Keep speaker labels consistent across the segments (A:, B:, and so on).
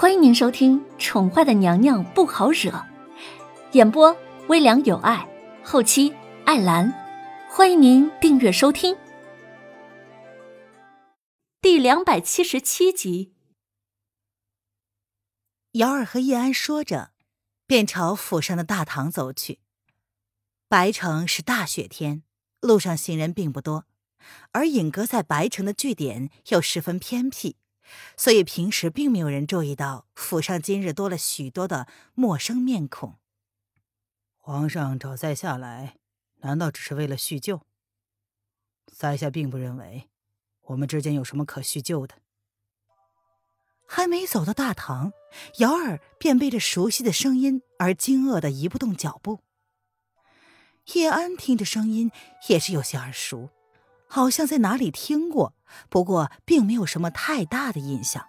A: 欢迎您收听《宠坏的娘娘不好惹》，演播微凉有爱，后期艾兰。欢迎您订阅收听。第两百七十七集，
B: 瑶儿和叶安说着，便朝府上的大堂走去。白城是大雪天，路上行人并不多，而隐阁在白城的据点又十分偏僻。所以平时并没有人注意到府上今日多了许多的陌生面孔。
C: 皇上找在下来，难道只是为了叙旧？在下并不认为我们之间有什么可叙旧的。
B: 还没走到大堂，瑶儿便被这熟悉的声音而惊愕的移不动脚步。叶安听着声音也是有些耳熟。好像在哪里听过，不过并没有什么太大的印象。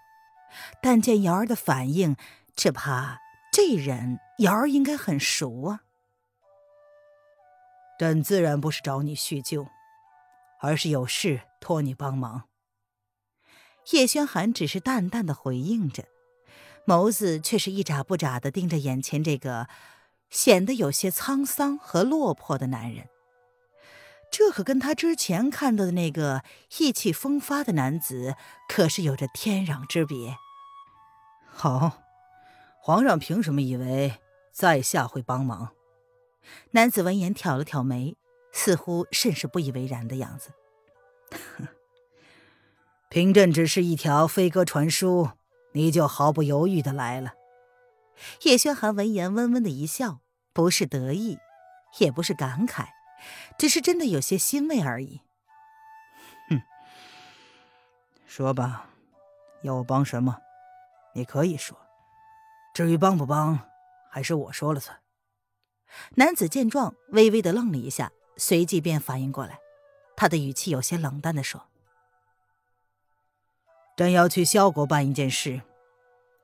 B: 但见瑶儿的反应，只怕这人瑶儿应该很熟啊。
C: 朕自然不是找你叙旧，而是有事托你帮忙。
B: 叶轩寒只是淡淡的回应着，眸子却是一眨不眨的盯着眼前这个显得有些沧桑和落魄的男人。这可跟他之前看到的那个意气风发的男子，可是有着天壤之别。
C: 好，皇上凭什么以为在下会帮忙？
B: 男子闻言挑了挑眉，似乎甚是不以为然的样子。
C: 凭朕只是一条飞鸽传书，你就毫不犹豫的来了？
B: 叶轩寒闻言温温的一笑，不是得意，也不是感慨。只是真的有些欣慰而已。
C: 哼，说吧，要我帮什么？你可以说。至于帮不帮，还是我说了算。
B: 男子见状，微微的愣了一下，随即便反应过来，他的语气有些冷淡的说：“
C: 朕要去萧国办一件事，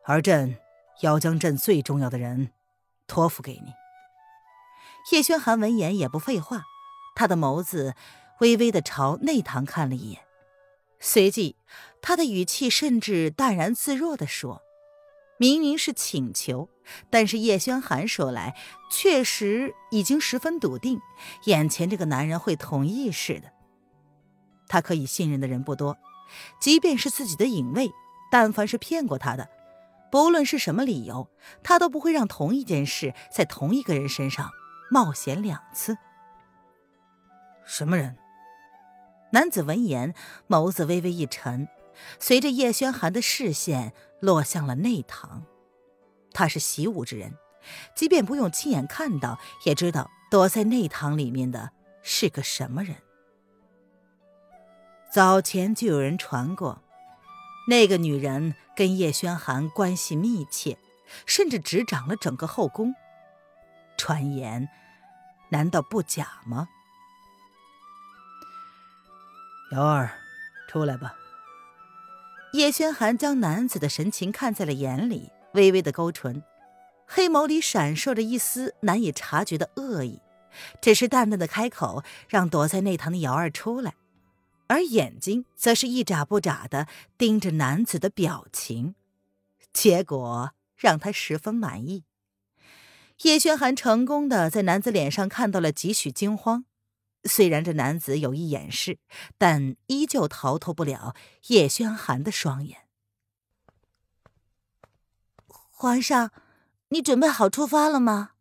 C: 而朕要将朕最重要的人托付给你。”
B: 叶轩寒闻言也不废话，他的眸子微微的朝内堂看了一眼，随即他的语气甚至淡然自若的说：“明明是请求，但是叶轩寒说来，确实已经十分笃定，眼前这个男人会同意似的。他可以信任的人不多，即便是自己的影卫，但凡是骗过他的，不论是什么理由，他都不会让同一件事在同一个人身上。”冒险两次。
C: 什么人？
B: 男子闻言，眸子微微一沉，随着叶轩寒的视线落向了内堂。他是习武之人，即便不用亲眼看到，也知道躲在内堂里面的是个什么人。早前就有人传过，那个女人跟叶轩寒关系密切，甚至执掌了整个后宫。传言，难道不假吗？
C: 瑶儿，出来吧。
B: 叶轩寒将男子的神情看在了眼里，微微的勾唇，黑眸里闪烁着一丝难以察觉的恶意，只是淡淡的开口，让躲在内堂的瑶儿出来，而眼睛则是一眨不眨的盯着男子的表情，结果让他十分满意。叶轩寒成功的在男子脸上看到了几许惊慌，虽然这男子有意掩饰，但依旧逃脱不了叶轩寒的双眼。皇上，你准备好出发了吗？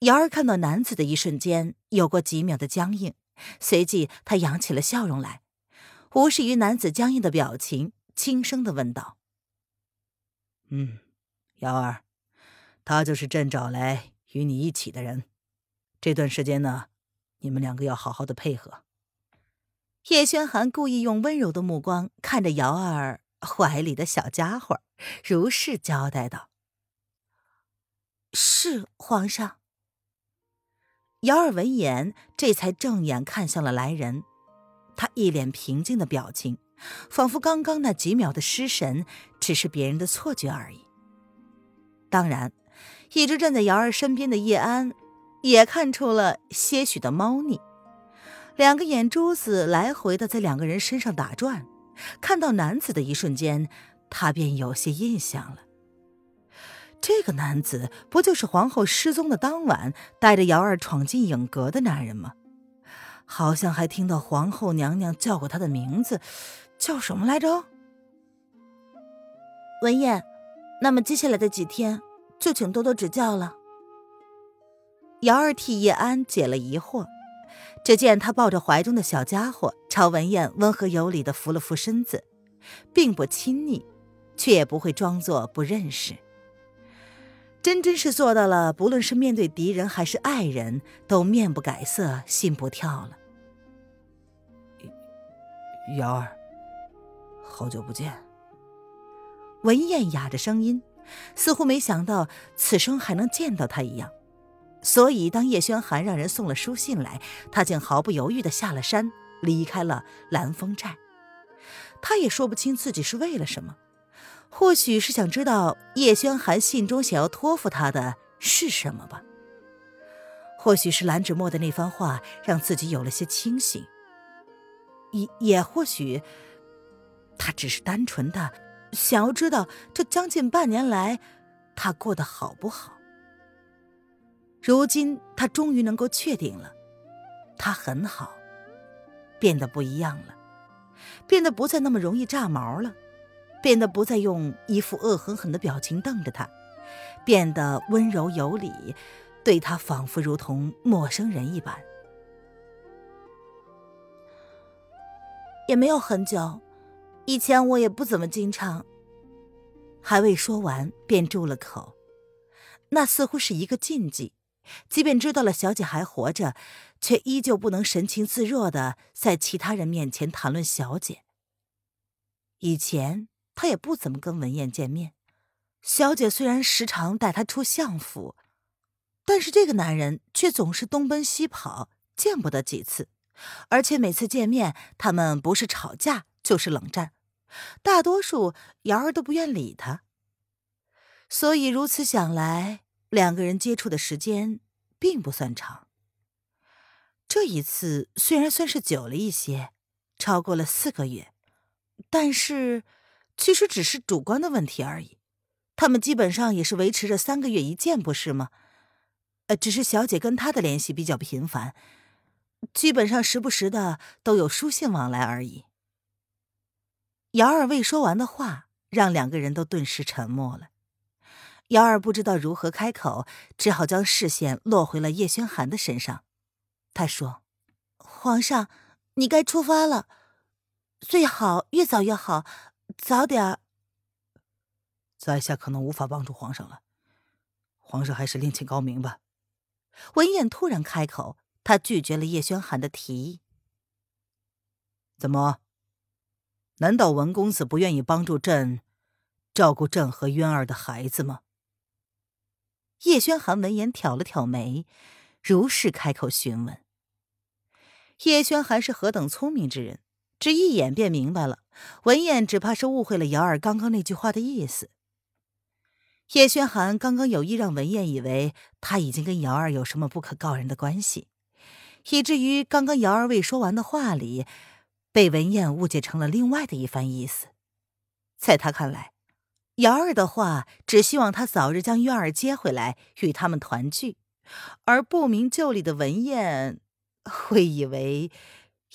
B: 瑶儿看到男子的一瞬间，有过几秒的僵硬，随即她扬起了笑容来，无视于男子僵硬的表情，轻声的问道：“
C: 嗯，瑶儿。”他就是朕找来与你一起的人，这段时间呢，你们两个要好好的配合。
B: 叶轩寒故意用温柔的目光看着瑶儿怀里的小家伙，如是交代道：“是皇上。”瑶儿闻言，这才正眼看向了来人，他一脸平静的表情，仿佛刚刚那几秒的失神只是别人的错觉而已。当然。一直站在瑶儿身边的叶安，也看出了些许的猫腻，两个眼珠子来回的在两个人身上打转。看到男子的一瞬间，他便有些印象了。这个男子不就是皇后失踪的当晚带着瑶儿闯进影阁的男人吗？好像还听到皇后娘娘叫过他的名字，叫什么来着？
D: 文燕，那么接下来的几天就请多多指教了。
B: 瑶儿替叶安解了疑惑，只见他抱着怀中的小家伙，朝文燕温和有礼的扶了扶身子，并不亲昵，却也不会装作不认识。真真是做到了，不论是面对敌人还是爱人，都面不改色，心不跳了。
C: 瑶儿，好久不见。
B: 文燕哑着声音，似乎没想到此生还能见到他一样。所以，当叶轩寒让人送了书信来，他竟毫不犹豫的下了山，离开了蓝风寨。他也说不清自己是为了什么。或许是想知道叶轩寒信中想要托付他的是什么吧。或许是蓝芷墨的那番话让自己有了些清醒。也也或许，他只是单纯的想要知道这将近半年来他过得好不好。如今他终于能够确定了，他很好，变得不一样了，变得不再那么容易炸毛了。变得不再用一副恶狠狠的表情瞪着他，变得温柔有礼，对他仿佛如同陌生人一般。
D: 也没有很久，以前我也不怎么经常。
B: 还未说完，便住了口。那似乎是一个禁忌，即便知道了小姐还活着，却依旧不能神情自若的在其他人面前谈论小姐。以前。他也不怎么跟文燕见面，小姐虽然时常带他出相府，但是这个男人却总是东奔西跑，见不得几次，而且每次见面，他们不是吵架就是冷战，大多数瑶儿都不愿理他。所以如此想来，两个人接触的时间并不算长。这一次虽然算是久了一些，超过了四个月，但是。其实只是主观的问题而已，他们基本上也是维持着三个月一见，不是吗？呃，只是小姐跟他的联系比较频繁，基本上时不时的都有书信往来而已。瑶儿未说完的话，让两个人都顿时沉默了。姚二不知道如何开口，只好将视线落回了叶轩寒的身上。他说：“
D: 皇上，你该出发了，最好越早越好。”早点。
C: 在下可能无法帮助皇上了，皇上还是另请高明吧。
B: 文燕突然开口，他拒绝了叶轩寒的提议。
C: 怎么？难道文公子不愿意帮助朕照顾朕和渊儿的孩子吗？
B: 叶轩寒闻言挑了挑眉，如是开口询问。叶轩寒是何等聪明之人。只一眼便明白了，文燕只怕是误会了瑶儿刚刚那句话的意思。叶轩寒刚刚有意让文燕以为他已经跟瑶儿有什么不可告人的关系，以至于刚刚瑶儿未说完的话里，被文燕误解成了另外的一番意思。在他看来，瑶儿的话只希望他早日将渊儿接回来与他们团聚，而不明就里的文燕会以为。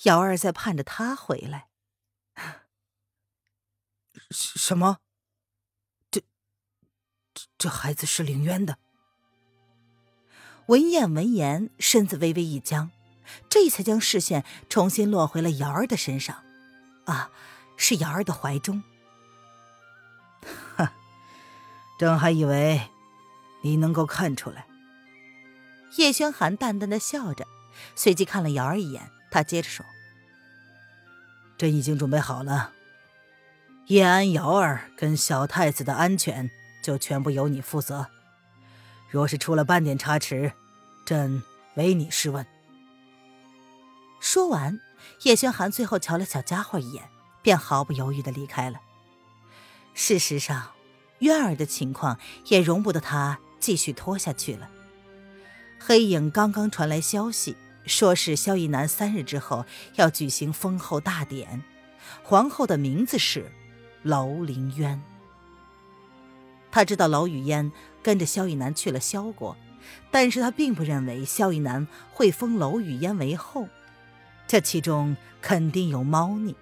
B: 瑶儿在盼着他回来。
C: 什么？这这这孩子是凌渊的。
B: 文燕闻言，身子微微一僵，这才将视线重新落回了瑶儿的身上。啊，是瑶儿的怀中。
C: 哈，朕还以为你能够看出来。
B: 叶轩寒淡淡的笑着，随即看了瑶儿一眼。他接着说：“
C: 朕已经准备好了，叶安、瑶儿跟小太子的安全就全部由你负责。若是出了半点差池，朕唯你是问。”
B: 说完，叶轩寒最后瞧了小家伙一眼，便毫不犹豫的离开了。事实上，渊儿的情况也容不得他继续拖下去了。黑影刚刚传来消息。说是萧逸南三日之后要举行封后大典，皇后的名字是楼凌渊。他知道楼雨嫣跟着萧逸南去了萧国，但是他并不认为萧逸南会封楼雨嫣为后，这其中肯定有猫腻。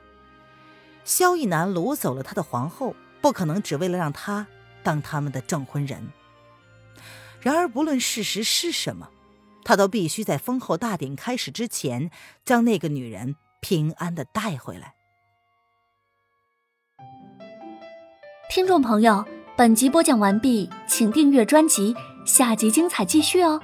B: 萧逸南掳走了他的皇后，不可能只为了让他当他们的证婚人。然而，不论事实是什么，他都必须在封后大典开始之前，将那个女人平安的带回来。
A: 听众朋友，本集播讲完毕，请订阅专辑，下集精彩继续哦。